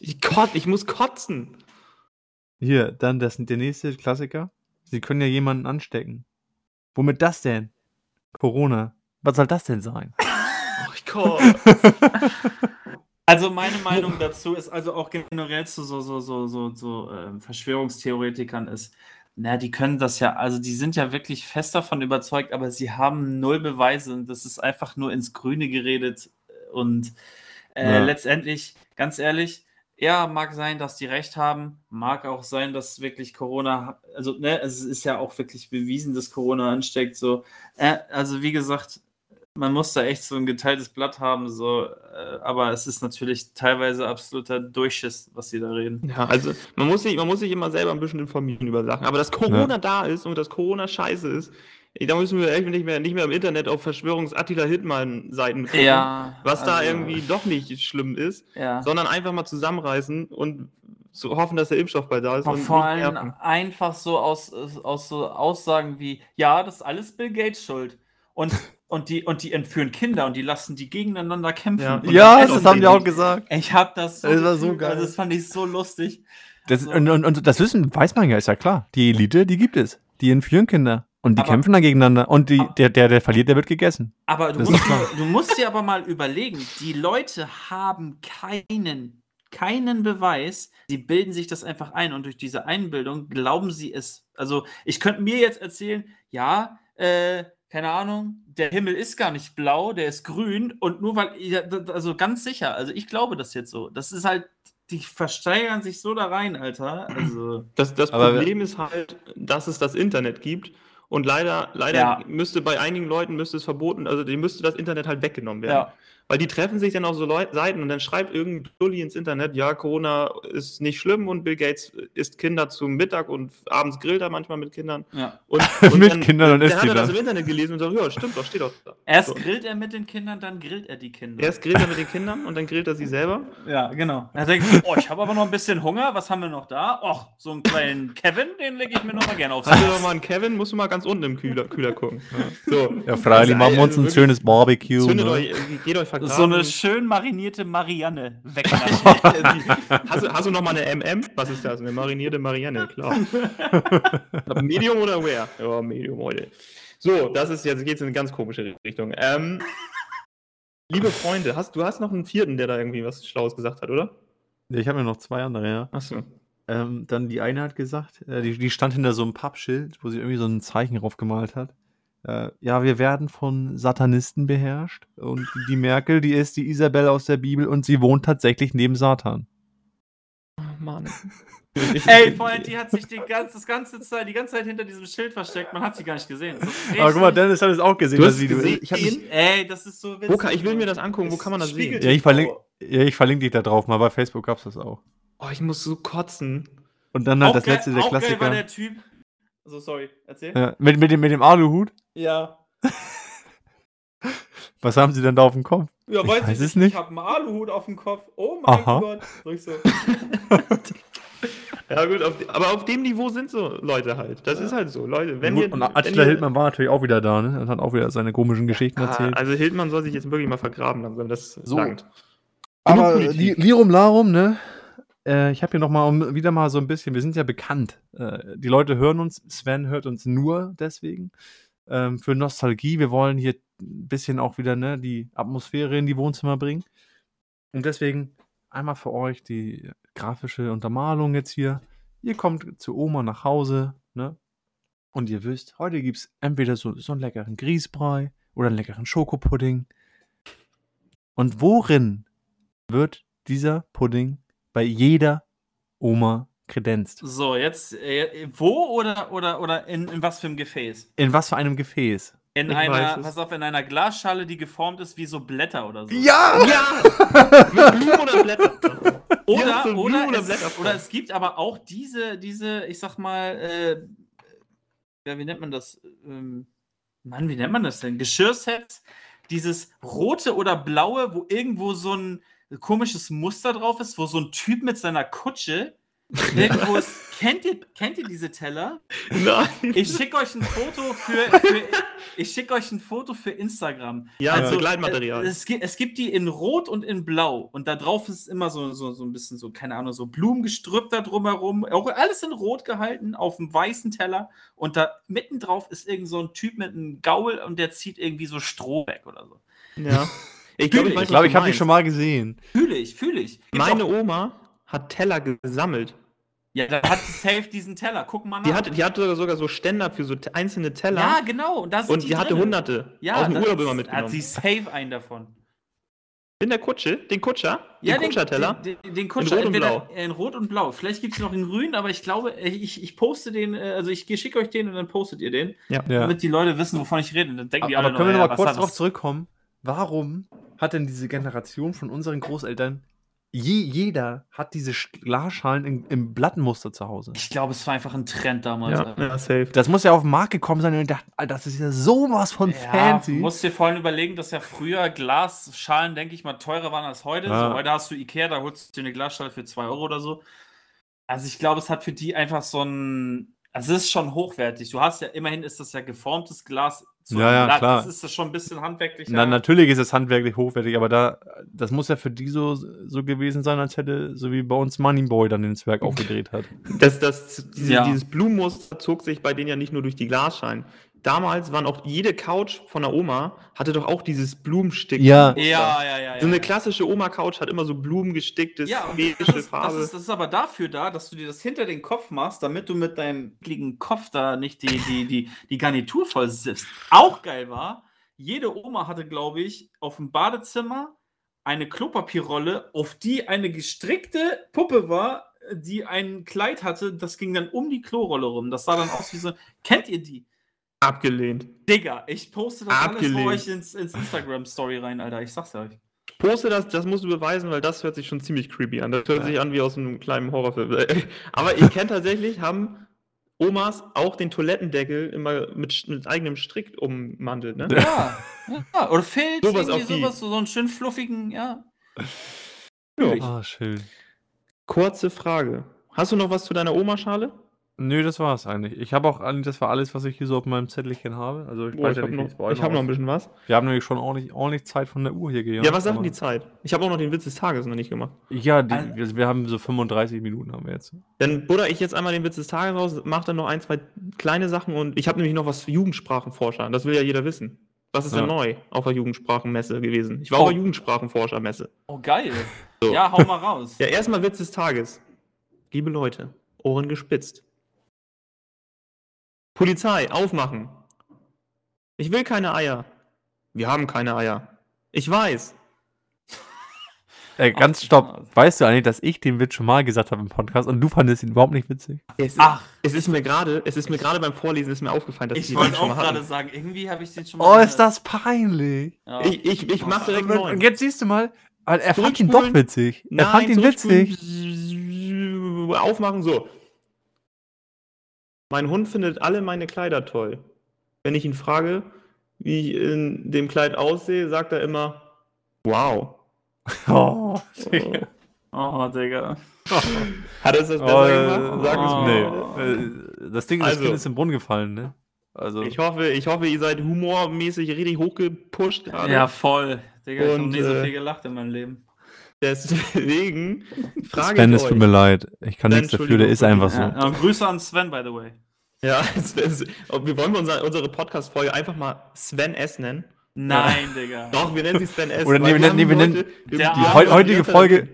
Ich, kot, ich muss kotzen. Hier, dann das, der nächste Klassiker. Sie können ja jemanden anstecken. Womit das denn? Corona. Was soll das denn sein? Oh, ich kot. Also meine Meinung dazu ist also auch generell zu so, so, so, so, so ähm, Verschwörungstheoretikern ist, na, die können das ja, also die sind ja wirklich fest davon überzeugt, aber sie haben null Beweise und das ist einfach nur ins Grüne geredet und äh, Ja. letztendlich, ganz ehrlich, ja, mag sein, dass die recht haben, mag auch sein, dass wirklich Corona, also ne, es ist ja auch wirklich bewiesen, dass Corona ansteckt, so, äh, also wie gesagt, man muss da echt so ein geteiltes Blatt haben, so, äh, aber es ist natürlich teilweise absoluter Durchschiss, was sie da reden. Ja, also man muss, sich, man muss sich immer selber ein bisschen informieren über Sachen. Aber dass Corona da ist und dass Corona scheiße ist, da müssen wir echt nicht mehr, nicht mehr im Internet auf Verschwörungs-Attila-Hittmann-Seiten gucken, was da also, irgendwie doch nicht schlimm ist, Ja. sondern einfach mal zusammenreißen und zu hoffen, dass der Impfstoff bald da ist. Aber und vor allem nerven. einfach so aus, aus so Aussagen wie, ja, das ist alles Bill Gates schuld. Und, und, die, und die entführen Kinder und die lassen die gegeneinander kämpfen. Ja. Ja, das haben die auch gesagt. Ich hab das so. Das war so gefühlt, geil. Also das fand ich so lustig. Das, So. und, und, und das Wissen weiß man ja, ist ja klar. Die Elite, die gibt es. Die entführen Kinder. Und die Aber- kämpfen da gegeneinander. Und die, Aber- der, der, der verliert, der wird gegessen. Aber du Das musst, du musst dir aber mal überlegen, die Leute haben keinen, keinen Beweis. Sie bilden sich das einfach ein und durch diese Einbildung glauben sie es. Also ich könnte mir jetzt erzählen, ja, äh, keine Ahnung, der Himmel ist gar nicht blau, der ist grün und nur weil, also ganz sicher, also ich glaube das jetzt so. Das ist halt, die versteigern sich so da rein, Alter. Also, Das, das Problem ist halt, dass es das Internet gibt. Und leider, leider Ja. müsste bei einigen Leuten müsste es verboten, also die müsste das Internet halt weggenommen werden. ja. Weil die treffen sich dann auf so Leu Seiten und dann schreibt irgendein Dulli ins Internet, ja, Corona ist nicht schlimm und Bill Gates isst Kinder zum Mittag und abends grillt er manchmal mit Kindern. ja. Und, Mit Kindern und dann isst hat er das dann. im Internet gelesen und sagt, ja, stimmt doch, steht doch da. Erst So. grillt er mit den Kindern, dann grillt er die Kinder. Erst grillt er mit den Kindern und dann grillt er sie selber. Ja, genau. Er denkt, oh, ich habe aber noch ein bisschen Hunger. Was haben wir noch da? Och, so einen kleinen Kevin, den lege ich mir noch mal gerne aufs Hast du doch mal einen Kevin, musst du mal ganz unten im Kühler, Kühler gucken. So. Ja, freilich, Also, machen wir uns also ein wirklich, schönes Barbecue. Zündet Ne? euch, geht euch vergraben. So eine schön marinierte Marianne wegnaschen. hast, du, hast du noch mal eine MM? Was ist das? Eine marinierte Marianne, klar. Medium oder where? Ja, Medium heute. So, das ist jetzt geht's in eine ganz komische Richtung. Ähm, liebe Freunde, hast, du hast noch einen vierten, der da irgendwie was Schlaues gesagt hat, oder? Ich habe ja noch zwei andere, ja. Achso. Ähm, dann die eine hat gesagt, äh, die, die stand hinter so einem Pappschild, wo sie irgendwie so ein Zeichen drauf gemalt hat. Äh, ja, wir werden von Satanisten beherrscht. Und die Merkel, die ist die Isabel aus der Bibel und sie wohnt tatsächlich neben Satan. Oh, Mann. Ey, vor allem, die hat sich die ganze, das ganze Zeit, die ganze Zeit hinter diesem Schild versteckt. Man hat sie gar nicht gesehen. Aber guck mal, Dennis hat es auch gesehen. Du das hast Video. gesehen? Ich das, Ey, das ist so witzig. Wo kann, ich will mir das angucken, wo kann man das sehen? Ja, ich verlinke ja, ich verlink dich da drauf, mal bei Facebook gab es das auch. Oh, ich muss so kotzen. Und dann halt Auch das geil- letzte, der auch geil Klassiker. war der Typ. So, sorry, erzähl. ja, mit, mit, dem, mit dem Aluhut. Ja. Was haben sie denn da auf dem Kopf? Ja, Ich weiß, weiß ich es nicht. nicht. Ich habe einen Aluhut auf dem Kopf. Oh mein Aha. Gott. So ich so. Ja, gut, auf, aber auf dem Niveau sind so Leute halt. Das ist halt so. Leute, wenn Gut, ihr. und wenn Attila ihr- Hildmann war natürlich auch wieder da, ne? Und hat auch wieder seine komischen Geschichten Ah, erzählt. also Hildmann soll sich jetzt wirklich mal vergraben langsam. Das So. langt. Aber. Lirum Larum, ne? Äh, ich habe hier noch mal um, wieder mal so ein bisschen, wir sind ja bekannt. Äh, die Leute hören uns, Sven hört uns nur deswegen. Ähm, für Nostalgie, wir wollen hier ein bisschen auch wieder ne, die Atmosphäre in die Wohnzimmer bringen. Und deswegen einmal für euch die grafische Untermalung jetzt hier. Ihr kommt zu Oma nach Hause, ne? Und ihr wisst, heute gibt es entweder so, so einen leckeren Grießbrei oder einen leckeren Schokopudding. Und worin wird dieser Pudding bei jeder Oma kredenzt? So, jetzt, äh, wo oder, oder, oder in, in was für einem Gefäß? In was für einem Gefäß? In Ich einer, pass auf, in einer Glasschale, die geformt ist wie so Blätter oder so. Ja! Ja! Mit Blumen oder Blätter? Oder, Ja, so oder, oder es, Blätter oder es gibt aber auch diese, diese, ich sag mal, äh, ja, wie nennt man das? Ähm, Mann, wie nennt man das denn? Geschirrsets, dieses rote oder blaue, wo irgendwo so ein komisches Muster drauf ist, wo so ein Typ mit seiner Kutsche irgendwo ist. Kennt ihr, kennt ihr diese Teller? Nein. Ich schicke euch ein Foto für, für ich schicke euch ein Foto für Instagram. Ja, Also, Begleitmaterial. Es gibt, es gibt die in Rot und in Blau. Und da drauf ist immer so, so, so ein bisschen so, keine Ahnung, so Blumengestrüpp da drumherum. Auch alles in Rot gehalten, auf dem weißen Teller. Und da mitten drauf ist irgend so ein Typ mit einem Gaul und der zieht irgendwie so Stroh weg oder so. ja. Ich glaube, Ich Ich glaube, was ich habe die schon mal gesehen. Fühle ich, fühle ich. Gibt's Meine auch, Oma hat Teller gesammelt. ja, da hat safe diesen Teller. Guck mal nach. Die hatte, die hatte sogar- sogar so Ständer für so einzelne Teller. ja, genau. Und, da sind und die, hatte drinne. hunderte Ja, aus dem das Urlaub ist- immer Hat mitgenommen. sie safe einen davon. In der Kutsche, den Kutscher, den Kutscherteller. Den, den, den Kutscher, Rot und entweder Blau. in Rot und Blau. Vielleicht gibt es noch in Grün, aber ich glaube, ich, ich poste den, äh, also ich schicke euch den und dann postet ihr den, Ja. damit die Leute wissen, wovon ich rede. Dann denken die Aber alle können wir noch, noch ja, mal was kurz darauf das- zurückkommen? Warum hat denn diese Generation von unseren Großeltern, je, jeder hat diese Sch- Glasschalen in, im Blattenmuster zu Hause? Ich glaube, es war einfach ein Trend damals. Ja, ja, safe. Das muss ja auf den Markt gekommen sein und ich dachte, Alter, das ist ja sowas von Ja, fancy. du musst dir vor allem überlegen, dass ja früher Glasschalen, denke ich mal, teurer waren als heute. Ja. So, heute hast du Ikea, da holst du dir eine Glasschale für 2 Euro oder so. Also ich glaube, es hat für die einfach so ein. Also es ist schon hochwertig. Du hast ja, immerhin ist das ja geformtes Glas. Zu Ja, ja, Blatt. klar. Das ist das schon ein bisschen handwerklicher. Na, natürlich ist es handwerklich hochwertig, aber da, das muss ja für die so, so gewesen sein, als hätte, so wie bei uns Moneyboy dann ins Werk aufgedreht hat. Das, das, diese, Ja. Dieses Blumenmuster zog sich bei denen ja nicht nur durch die Glasscheiben. Damals waren auch jede Couch von der Oma hatte doch auch dieses Blumenstick. Ja. Ja, ja, ja. So eine klassische Oma-Couch hat immer so blumengesticktes, ja, beige das, ist, das, Farbe. ist, das ist aber dafür da, dass du dir das hinter den Kopf machst, damit du mit deinem ekligen Kopf da nicht die, die, die, die Garnitur voll siffst. Auch geil war, jede Oma hatte, glaube ich, auf dem Badezimmer eine Klopapierrolle, auf die eine gestrickte Puppe war, die ein Kleid hatte, das ging dann um die Klorolle rum. Das sah dann aus wie so. Kennt ihr die? Abgelehnt. Digga, ich poste das alles Abgelehnt. für euch ins, ins Instagram-Story rein, Alter. Ich sag's euch. Poste das, das musst du beweisen, weil das hört sich schon ziemlich creepy an. Das hört Ja. sich an wie aus einem kleinen Horrorfilm. Aber ihr kennt tatsächlich, haben Omas auch den Toilettendeckel immer mit, mit eigenem Strick ummantelt, ne? Ja, ja. Oder Filz, Sowas irgendwie sowas, so so einen schön fluffigen, ja. Ja. Ah, schön. Kurze Frage. Hast du noch was zu deiner Oma-Schale? Nö, das war's eigentlich. Ich habe auch, all- das war alles, was ich hier so auf meinem Zettelchen habe. Also ich weiß ich ja habe noch, ich hab noch ein bisschen was. Wir haben nämlich schon ordentlich, ordentlich Zeit von der Uhr hier Ja, gehabt. was sagt denn die Zeit? Ich habe auch noch den Witz des Tages noch nicht gemacht. Ja, die, Also- wir, haben so 35 Minuten haben wir jetzt. Dann butter ich jetzt einmal den Witz des Tages raus, mach dann noch ein, zwei kleine Sachen und ich habe nämlich noch was für Jugendsprachenforscher. Das will ja jeder wissen. Was ist Ja. denn neu auf der Jugendsprachenmesse gewesen? Ich war Oh. auf der Jugendsprachenforschermesse. Oh, geil. So. Ja, hau mal raus. Ja, erstmal Witz des Tages. Liebe Leute, Ohren gespitzt. Polizei, aufmachen. Ich will keine Eier. Wir haben keine Eier. Ich weiß. Äh, ganz Ach, stopp. Weißt du eigentlich, dass ich den Witz schon mal gesagt habe im Podcast und du fandest ihn überhaupt nicht witzig? Es, Ach. es ist mir gerade, es ist mir gerade beim Vorlesen ist mir aufgefallen, dass Ich die wollte auch gerade sagen, irgendwie habe ich den schon mal. Oh, ist das peinlich. Ja. Ich, ich, ich mach direkt Und, neun. und jetzt siehst du mal, er fand ihn doch witzig. Er fand ihn witzig. Aufmachen, so. Mein Hund findet alle meine Kleider toll. Wenn ich ihn frage, wie ich in dem Kleid aussehe, sagt er immer, wow. Oh. Oh. Oh, Digga. Hat es das besser Oh, gemacht? Sag es oh. mir. Nee, äh, das Ding, das Also. Kind ist im Brunnen gefallen, ne? Also, Ich hoffe, ich hoffe, ihr seid humormäßig richtig hochgepusht gerade. Ja, voll. Digga, ich hab noch Und, nie so äh, viel gelacht in meinem Leben. Deswegen frage Sven, ich es euch. tut mir leid. Ich kann Sven, nichts dafür, der ist einfach so. Ja, und Grüße an Sven, by the way. Ja, es, es, ob wir wollen wir unser, unsere Podcast-Folge einfach mal Sven S nennen. Nein, Digga. Doch, wir nennen sie Sven S. Oder nee, wir nennen- nee, wir nennen- Die heu heutige Folge,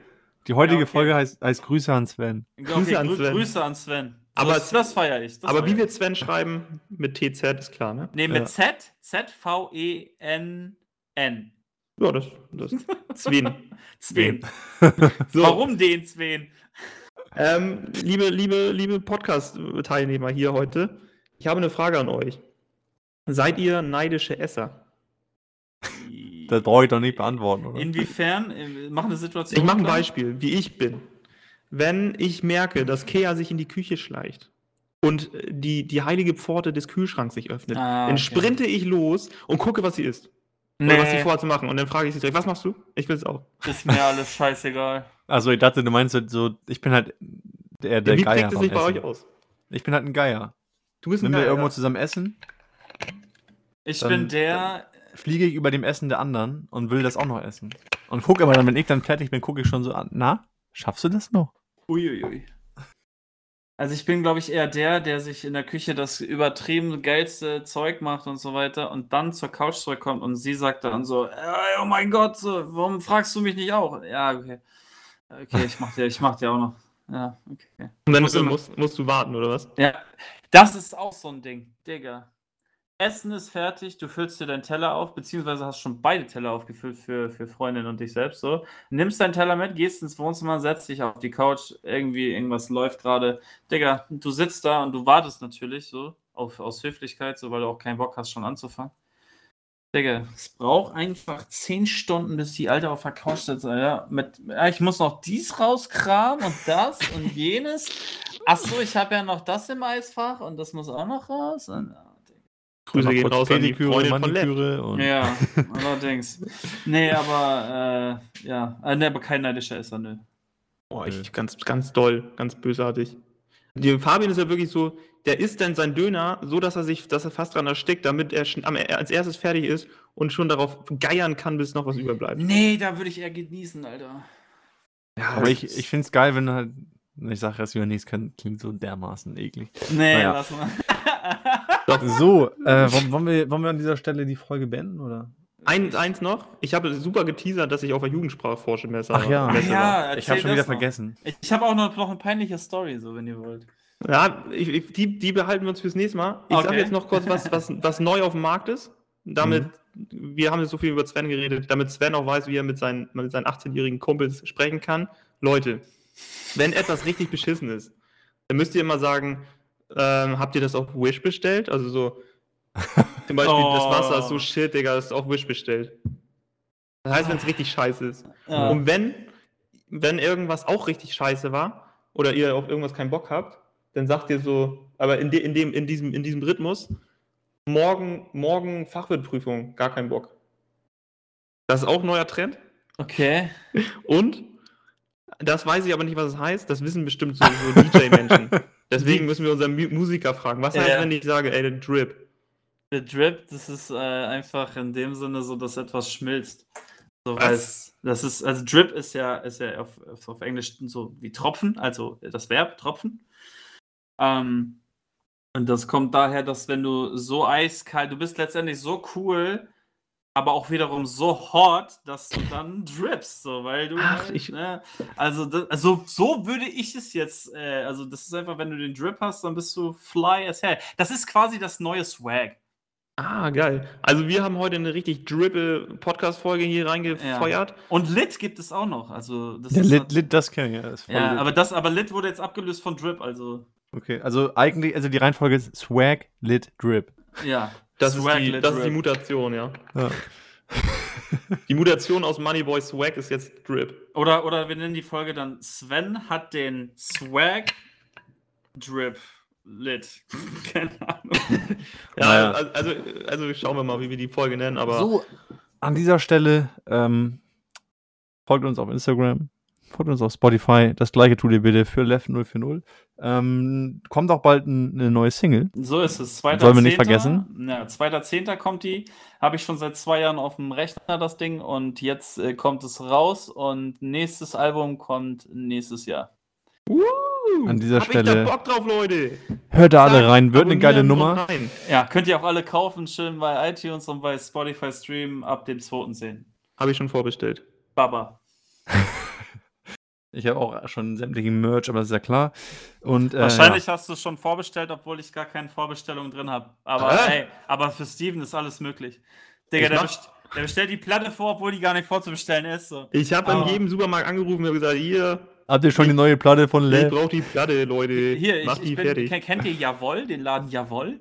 die heutige Ja, okay. Folge heißt, heißt Grüße an Sven. Okay, Grüße an Sven. Grüße an Sven. Aber das, das feiere ich. Das Aber feier wie ich. wir Sven schreiben, mit TZ ist klar, ne? Nee, mit Ja. Z, Z-V-E-N-N. Ja, das, das Sven. Sven. So, Warum den Sven? Ähm, liebe, liebe, liebe Podcast-Teilnehmer hier heute, ich habe eine Frage an euch. Seid ihr neidische Esser? Das brauche ich doch nicht beantworten, oder? Inwiefern? Äh, Mach eine Situation. Ich mache ein. Beispiel, wie ich bin. Wenn ich merke, dass Kea sich in die Küche schleicht und äh, die, die heilige Pforte des Kühlschranks sich öffnet, Ah, dann okay. sprinte ich los und gucke, was sie isst. Nee, Oder was sie vorhat zu machen. Und dann frage ich sie direkt, was machst du? Ich will es auch. ist mir alles scheißegal. Also ich dachte, du meinst halt so, ich bin halt der, der wie Geier es vom sich bei Essen. euch aus? Ich bin halt ein Geier. Du bist ein Wenn wir Geier, irgendwo ja. zusammen essen, Ich Dann- bin der. fliege ich über dem Essen der anderen und will das auch noch essen. Und gucke aber dann, wenn ich dann fertig bin, gucke ich schon so an, na, schaffst du das noch? Uiuiui. Also ich bin, glaube ich, eher der, der sich in der Küche das übertrieben geilste Zeug macht und so weiter und dann zur Couch zurückkommt und sie sagt dann so, "Ey, oh mein Gott, warum fragst du mich nicht auch? Ja, okay. Okay, ich mach dir, ich mach dir auch noch. Ja, okay. Und dann muss immer- musst, musst du warten, oder was? Ja, das ist auch so ein Ding, Digga. Essen ist fertig, du füllst dir deinen Teller auf, beziehungsweise hast schon beide Teller aufgefüllt für, für Freundin und dich selbst so. Nimmst deinen Teller mit, gehst ins Wohnzimmer, setzt dich auf die Couch, irgendwie irgendwas läuft gerade. Digga, du sitzt da und du wartest natürlich so, auf, aus Höflichkeit, so weil du auch keinen Bock hast, schon anzufangen. Digga, es braucht einfach 10 Stunden, bis die Alte auf der Couch sitzt, Alter. Mit, ja, ich muss noch dies rauskramen und das und jenes. Achso, ich habe ja noch das im Eisfach und das muss auch noch raus. Und, ah, Grüße gehen raus an die Freundin. Maniküre und ja, allerdings. Nee, aber äh, ja, äh, nee, aber kein neidischer Esser, nö. Boah, ich, ganz, ganz doll, ganz bösartig. Die Fabian ist ja wirklich so, der isst dann sein Döner so, dass er sich, dass er fast dran erstickt, damit er als erstes fertig ist und schon darauf geiern kann, bis noch was überbleibt. Nee, da würde ich eher genießen, Alter. Ja, Aber ich, ich finde es geil, wenn du halt. Ich sag erst wieder nichts, kann- klingt so dermaßen eklig. Nee, Naja. lass mal. So, äh, wollen, wollen, wir, wollen wir an dieser Stelle die Folge beenden, oder? Eins, eins noch, ich habe super geteasert, dass ich auf der Jugendsprachforschemesse Ach ja. Messe war. ja, Ich habe schon wieder noch. vergessen. Ich habe auch noch, noch eine peinliche Story, so wenn ihr wollt. Ja, ich, ich, die, die behalten wir uns fürs nächste Mal. Ich sage Okay. jetzt noch kurz, was, was, was neu auf dem Markt ist. Damit, wir haben jetzt so viel über Sven geredet, damit Sven auch weiß, wie er mit seinen, mit seinen 18-jährigen Kumpels sprechen kann. Leute, wenn etwas richtig beschissen ist, dann müsst ihr immer sagen, ähm, habt ihr das auf Wish bestellt? Also so, zum Beispiel, das Oh. Wasser ist so shit, Digga, das ist auf Wish bestellt. Das heißt, wenn es richtig scheiße ist. Ja. Und wenn, wenn irgendwas auch richtig scheiße war oder ihr auf irgendwas keinen Bock habt, dann sagt ihr so, aber in, de, in, dem, in, diesem, in diesem Rhythmus, morgen, morgen Fachwirtprüfung, gar keinen Bock. Das ist auch ein neuer Trend. Okay. Und, das weiß ich aber nicht, was es heißt, das wissen bestimmt so, so DJ-Menschen. Deswegen müssen wir unseren Mu- Musiker fragen. Was heißt, ja. wenn ich sage, ey, der Drip? Der Drip, das ist äh, einfach in dem Sinne so, dass etwas schmilzt. So, Was? das ist, also Drip ist ja, ist ja auf, auf, auf Englisch so wie Tropfen, also das Verb Tropfen. Ähm, und das kommt daher, dass wenn du so eiskalt, du bist letztendlich so cool, aber auch wiederum so hot, dass du dann drippst, so, weil du Ach, halt, ich- ne, also, das, also so würde ich es jetzt, äh, also das ist einfach, wenn du den Drip hast, dann bist du fly as hell. Das ist quasi das neue Swag. Ah, geil. Also wir haben heute eine richtig drippe Podcast-Folge hier reingefeuert. Und Lit gibt es auch noch. Also das Der ist Lit, nat- Lit, das kenne ich, ja. Ist voll ja, aber das, aber Lit wurde jetzt abgelöst von Drip, also okay, also eigentlich, also die Reihenfolge ist Swag, Lit, Drip. ja. Das, Swag, ist die, Lit, das ist die Drip. Mutation, ja. Ja. Die Mutation aus Moneyboy Swag ist jetzt Drip. Oder, oder wir nennen die Folge dann Sven hat den Swag Drip Lit. Keine Ahnung. Ja, also, also, also schauen wir mal, wie wir die Folge nennen, aber So, an dieser Stelle ähm, folgt uns auf Instagram. folgt uns auf Spotify. Das gleiche tut ihr bitte für Left 040. Ähm, kommt auch bald ein, eine neue Single. So ist es. Zweiter Sollen wir nicht vergessen? Ja, 2.10. kommt die. Habe ich schon seit zwei Jahren auf dem Rechner, das Ding. Und jetzt äh, kommt es raus. Und nächstes Album kommt nächstes Jahr. Uh, An dieser hab Stelle- Ich da Bock drauf, Leute. Hört da alle rein, wird eine geile Nummer. rein. Ja, könnt ihr auch alle kaufen. Schön bei iTunes und bei Spotify streamen ab dem 2.10. Habe ich schon vorbestellt. Baba. Ich habe auch schon sämtlichen Merch, aber das ist ja klar. Und, äh, Wahrscheinlich hast du es schon vorbestellt, obwohl ich gar keine Vorbestellung drin habe. Aber Hä? ey, aber für Steven ist alles möglich. Digga, der, best der bestellt die Platte vor, obwohl die gar nicht vorzubestellen ist. So. Ich habe in jedem Supermarkt angerufen und gesagt, hier, ja. Habt ihr schon die neue Platte von ich Lev? brauche die Platte, Leute. Hier, Mach ich, die ich bin, fertig. kennt- ihr Jawoll, den Laden Jawoll?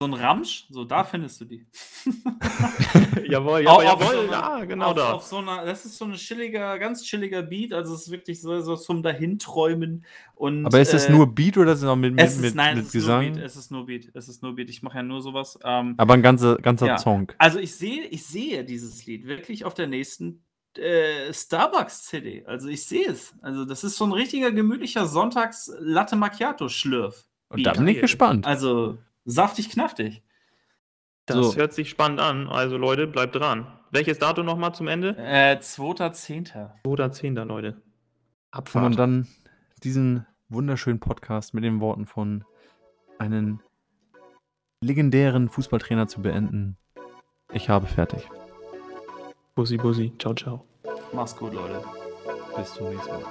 So ein Ramsch, so da findest du die. jawohl, jawohl, auf so jawohl, einer- ah, genau auf, da. Auf so einer, das ist so ein chilliger, ganz chilliger Beat, also es ist wirklich so, so zum Dahinträumen. Und, Aber ist es äh, nur Beat oder ist es auch mit, mit, es ist, mit, nein, mit es ist nur Gesang? Beat, es ist nur Beat, es ist nur Beat. Ich mache ja nur sowas. Ähm, Aber ein ganzer, ganzer Ja. Song. Also ich sehe, ich sehe dieses Lied wirklich auf der nächsten äh, Starbucks-CD. Also ich sehe es. Also das ist so ein richtiger gemütlicher Sonntags-Latte Macchiato-Schlürf. Und da bin ich gespannt. Also saftig knaftig. Das So. hört sich spannend an. Also Leute, bleibt dran. Welches Datum nochmal zum Ende? Äh, 2.10. 2.10. Leute. Abfahrt. dann diesen wunderschönen Podcast mit den Worten von einem legendären Fußballtrainer zu beenden. Ich habe fertig. Bussi, Bussi. Ciao, ciao. Mach's gut, Leute. Bis zum nächsten Mal.